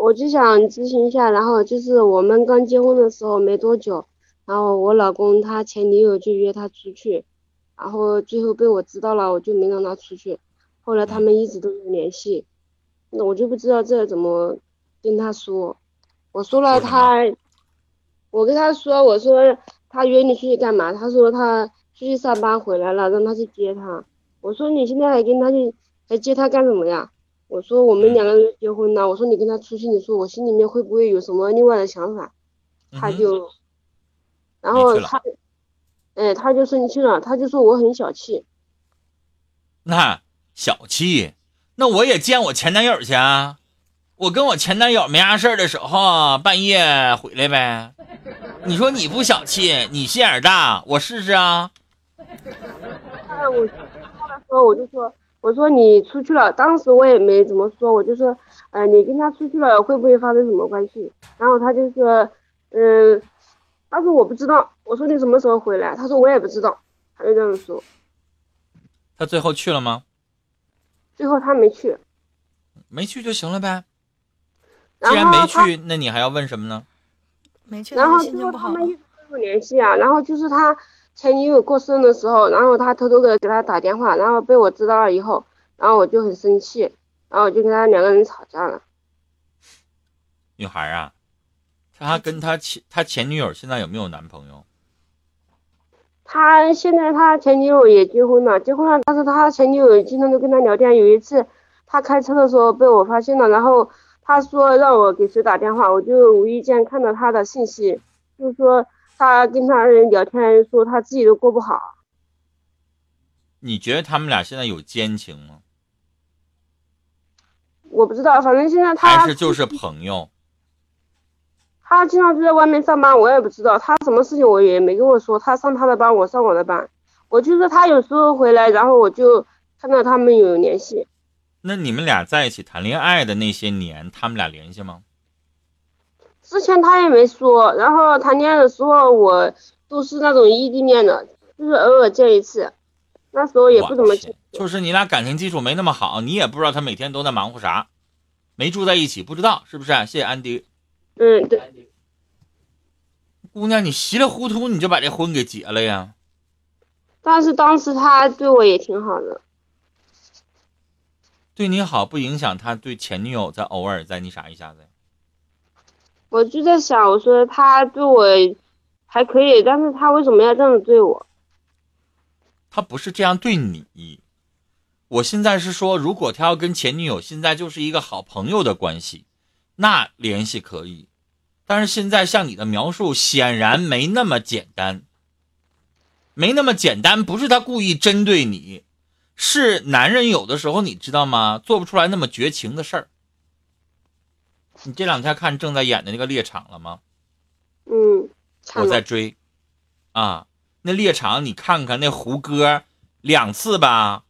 我就想咨询一下，然后就是我们刚结婚的时候没多久，然后我老公他前女友就约他出去，然后最后被我知道了，我就没让他出去。后来他们一直都有联系，那我就不知道这怎么跟他说。我说了他，我跟他说，我说他约你出去干嘛？他说他出去上班回来了，让他去接他。我说你现在还跟他去，还接他干什么呀？我说我们两个人结婚了，我说你跟他出去，你说我心里面会不会有什么另外的想法？他就，然后他，哎，他就生气了，他就说我很小气。那小气？那我也见我前男友去啊！我跟我前男友没啥事儿的时候，半夜回来呗。你说你不小气，你心眼大，我试试啊。哎我他的时候我就说。我说你出去了，当时我也没怎么说，我就说，呃，你跟他出去了会不会发生什么关系？然后他就说，嗯，他说我不知道。我说你什么时候回来？他说我也不知道。他就这样说。他最后去了吗？最后他没去。没去就行了呗。既然没去，那你还要问什么呢？没去，然后最后他们一直都有联系啊，然后就是他。前女友过生日的时候，然后他偷偷的给他打电话，然后被我知道了以后，然后我就很生气，然后我就跟他两个人吵架了。女孩啊，他跟他前他前女友现在有没有男朋友？他现在他前女友也结婚了，结婚了，但是他前女友经常都跟他聊天。有一次他开车的时候被我发现了，然后他说让我给谁打电话，我就无意间看到他的信息，就是说。他跟他人聊天，说他自己都过不好。你觉得他们俩现在有奸情吗？我不知道，反正现在他还是就是朋友。他经常就在外面上班，我也不知道他什么事情，我也没跟我说。他上他的班，我上我的班。我就是他有时候回来，然后我就看到他们有联系。那你们俩在一起谈恋爱的那些年，他们俩联系吗？之前他也没说，然后谈恋爱的时候我都是那种异地恋的，就是偶尔见一次，那时候也不怎么见。就是你俩感情基础没那么好，你也不知道他每天都在忙活啥，没住在一起不知道是不是？谢谢安迪。嗯，对。姑娘，你稀里糊涂你就把这婚给结了呀？但是当时他对我也挺好的。对你好不影响他对前女友在偶尔在你啥一下子。我就在想，我说他对我还可以，但是他为什么要这样对我？他不是这样对你。我现在是说，如果他要跟前女友现在就是一个好朋友的关系，那联系可以。但是现在像你的描述，显然没那么简单，没那么简单。不是他故意针对你，是男人有的时候你知道吗？做不出来那么绝情的事儿。你这两天看正在演的那个《猎场》了吗？嗯，我在追，啊，那猎场你看看那胡歌两次吧，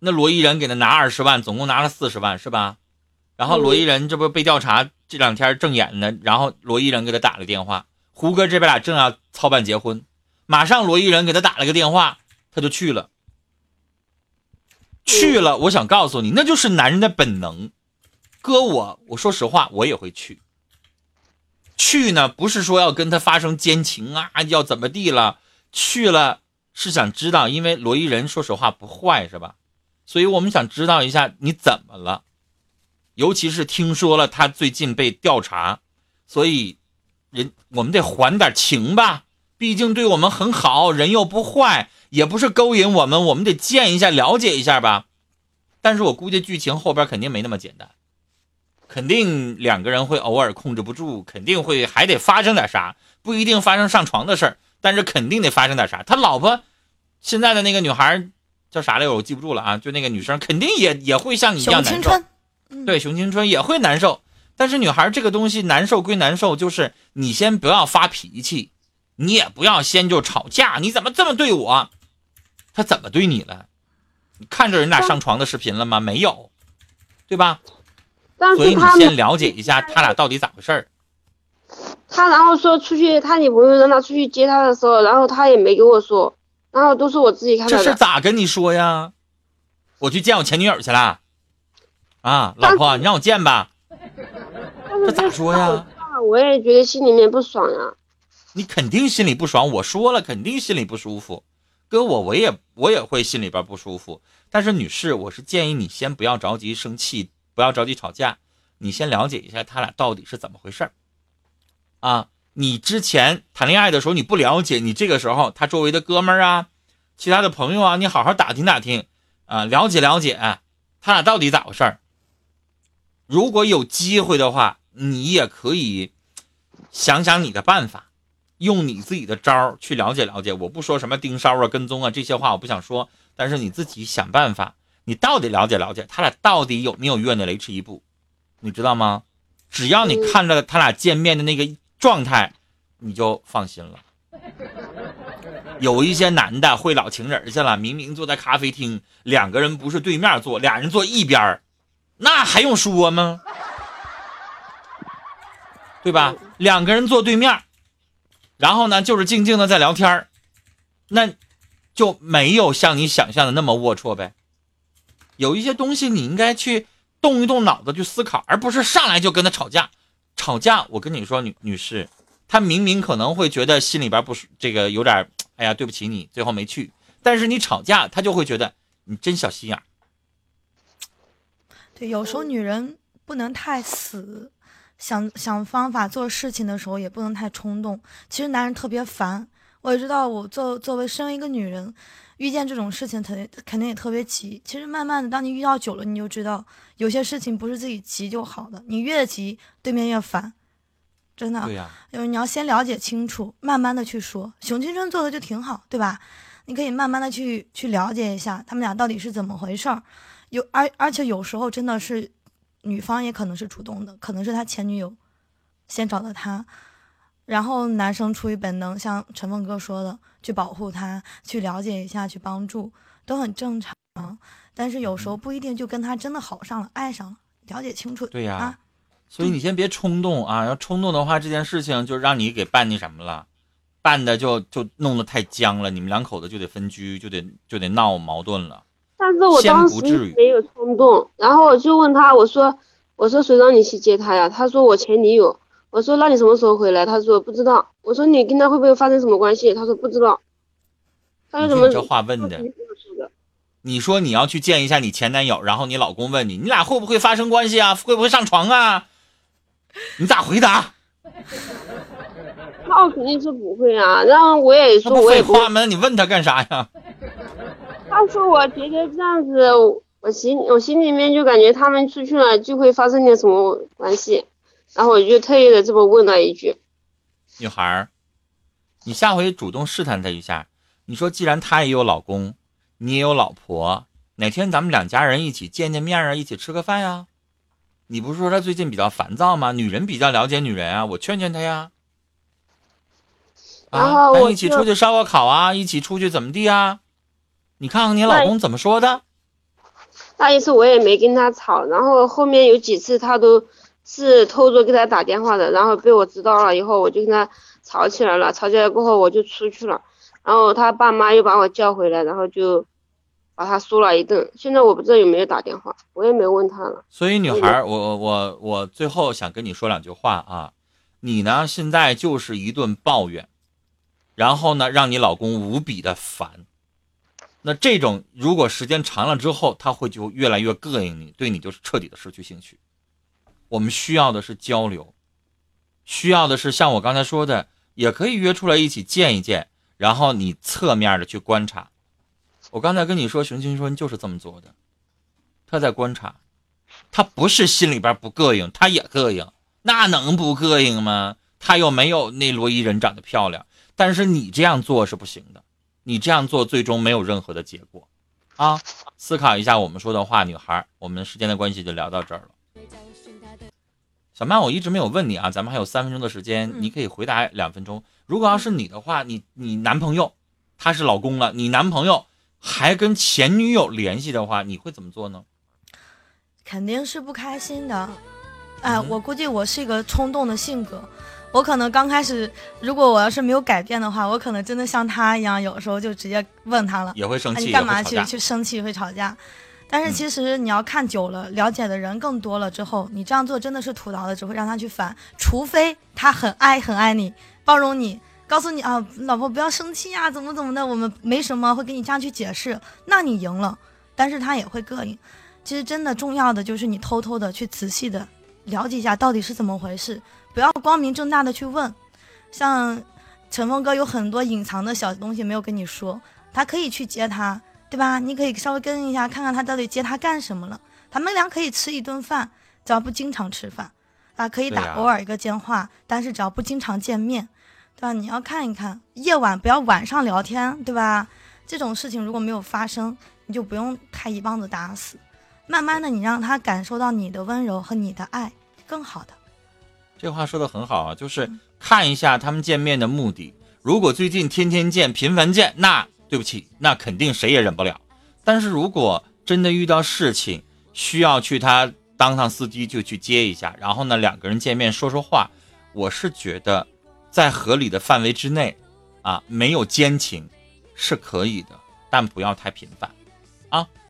那罗伊人给他拿二十万，总共拿了四十万是吧？然后罗伊人这不被调查，这两天正演呢，然后罗伊人给他打了电话，胡歌这边俩正要操办结婚，马上罗伊人给他打了个电话，他就去了，去了。我想告诉你，那就是男人的本能。哥，我我说实话，我也会去。去呢，不是说要跟他发生奸情啊，要怎么地了？去了是想知道，因为罗伊人说实话不坏，是吧？所以我们想知道一下你怎么了。尤其是听说了他最近被调查，所以人我们得还点情吧。毕竟对我们很好，人又不坏，也不是勾引我们，我们得见一下，了解一下吧。但是我估计剧情后边肯定没那么简单。肯定两个人会偶尔控制不住，肯定会还得发生点啥，不一定发生上床的事儿，但是肯定得发生点啥。他老婆现在的那个女孩叫啥来着？我记不住了啊，就那个女生肯定也也会像你一样难受。对，熊青春也会难受。但是女孩这个东西难受归难受，就是你先不要发脾气，你也不要先就吵架。你怎么这么对我？他怎么对你了？你看着人俩上床的视频了吗？没有，对吧？所以你先了解一下他俩到底咋回事儿。他然后说出去，他女朋友让他出去接他的时候，然后他也没给我说，然后都是我自己看到的。这事咋跟你说呀？我去见我前女友去了。啊，老婆，你让我见吧。这咋说呀？我也觉得心里面不爽呀。你肯定心里不爽，我说了，肯定心里不舒服。搁我，我也我也会心里边不舒服。但是女士，我是建议你先不要着急生气，不要着急吵架，你先了解一下他俩到底是怎么回事啊，你之前谈恋爱的时候你不了解，你这个时候他周围的哥们儿啊，其他的朋友啊，你好好打听打听啊，了解了解他俩到底咋回事如果有机会的话，你也可以想想你的办法。用你自己的招去了解了解，我不说什么盯梢啊、跟踪啊这些话，我不想说。但是你自己想办法，你到底了解了解他俩到底有没有越那雷池一步，你知道吗？只要你看着他俩见面的那个状态，你就放心了。有一些男的会老情人去了，明明坐在咖啡厅，两个人不是对面坐，俩人坐一边那还用说吗？对吧？两个人坐对面。然后呢，就是静静的在聊天那就没有像你想象的那么龌龊呗。有一些东西你应该去动一动脑子去思考，而不是上来就跟他吵架。吵架，我跟你说，女女士，他明明可能会觉得心里边不是这个有点，哎呀，对不起你，最后没去。但是你吵架，他就会觉得你真小心眼。对，有时候女人不能太死。想想方法做事情的时候也不能太冲动。其实男人特别烦，我也知道。我作作为身为一个女人，遇见这种事情，肯定肯定也特别急。其实慢慢的，当你遇到久了，你就知道有些事情不是自己急就好的。你越急，对面越烦，真的。对呀。就是你要先了解清楚，慢慢的去说。熊青春做的就挺好，对吧？你可以慢慢的去去了解一下他们俩到底是怎么回事儿。有而而且有时候真的是。女方也可能是主动的，可能是他前女友先找的他，然后男生出于本能，像陈凤哥说的，去保护他，去了解一下，去帮助，都很正常。但是有时候不一定就跟他真的好上了，爱上了，了解清楚。对呀，所以你先别冲动啊！要冲动的话，这件事情就让你给办那什么了，办的就就弄得太僵了，你们两口子就得分居，就得就得闹矛盾了。但是我当时没有冲动，然后我就问他，我说，我说谁让你去接他呀？他说我前女友。我说那你什么时候回来？他说不知道。我说你跟他会不会发生什么关系？他说不知道。他说怎么？这话问的。你说你要去见一下你前男友，然后你老公问你，你俩会不会发生关系啊？会不会上床啊？你咋回答？那我肯定是不会啊。然后我也说，我也不。废话吗？你问他干啥呀？他说：“我觉得这样子，我心我心里面就感觉他们出去了就会发生点什么关系，然后我就特意的这么问了一句。女孩儿，你下回主动试探他一下，你说既然他也有老公，你也有老婆，哪天咱们两家人一起见见面啊，一起吃个饭呀？你不是说他最近比较烦躁吗？女人比较了解女人啊，我劝劝他呀。啊，咱一起出去烧个烤啊，一起出去怎么地啊？”你看看你老公怎么说的？那一次我也没跟他吵，然后后面有几次他都是偷着给他打电话的，然后被我知道了以后，我就跟他吵起来了。吵起来过后我就出去了，然后他爸妈又把我叫回来，然后就把他说了一顿。现在我不知道有没有打电话，我也没问他了。所以女孩，我我我最后想跟你说两句话啊，你呢现在就是一顿抱怨，然后呢让你老公无比的烦。那这种如果时间长了之后，他会就越来越膈应你，对你就是彻底的失去兴趣。我们需要的是交流，需要的是像我刚才说的，也可以约出来一起见一见，然后你侧面的去观察。我刚才跟你说，熊青春就是这么做的，他在观察，他不是心里边不膈应，他也膈应，那能不膈应吗？他又没有那罗伊人长得漂亮，但是你这样做是不行的。你这样做最终没有任何的结果，啊！思考一下我们说的话，女孩，我们时间的关系就聊到这儿了。小曼，我一直没有问你啊，咱们还有三分钟的时间，你可以回答两分钟。如果要是你的话，你你男朋友他是老公了，你男朋友还跟前女友联系的话，你会怎么做呢？肯定是不开心的。哎，我估计我是一个冲动的性格。我可能刚开始，如果我要是没有改变的话，我可能真的像他一样，有时候就直接问他了，也会生气，你干嘛去去生气，会吵架。但是其实你要看久了，了解的人更多了之后，你这样做真的是徒劳的，只会让他去烦。除非他很爱很爱你，包容你，告诉你啊，老婆不要生气呀，怎么怎么的，我们没什么，会给你这样去解释，那你赢了。但是他也会膈应。其实真的重要的就是你偷偷的去仔细的了解一下到底是怎么回事，不要光明正大的去问。像陈峰哥有很多隐藏的小东西没有跟你说，他可以去接他。对吧？你可以稍微跟一下，看看他到底接他干什么了。他们俩可以吃一顿饭，只要不经常吃饭，啊，可以打偶尔一个电话，但是只要不经常见面，对吧？你要看一看，夜晚不要晚上聊天，对吧？这种事情如果没有发生，你就不用太一棒子打死。慢慢的，你让他感受到你的温柔和你的爱，更好的。这话说的很好啊，就是看一下他们见面的目的。如果最近天天见、频繁见，那。对不起，那肯定谁也忍不了。但是如果真的遇到事情，需要去他当趟司机就去接一下，然后呢两个人见面说说话，我是觉得在合理的范围之内，啊，没有奸情是可以的，但不要太频繁，啊。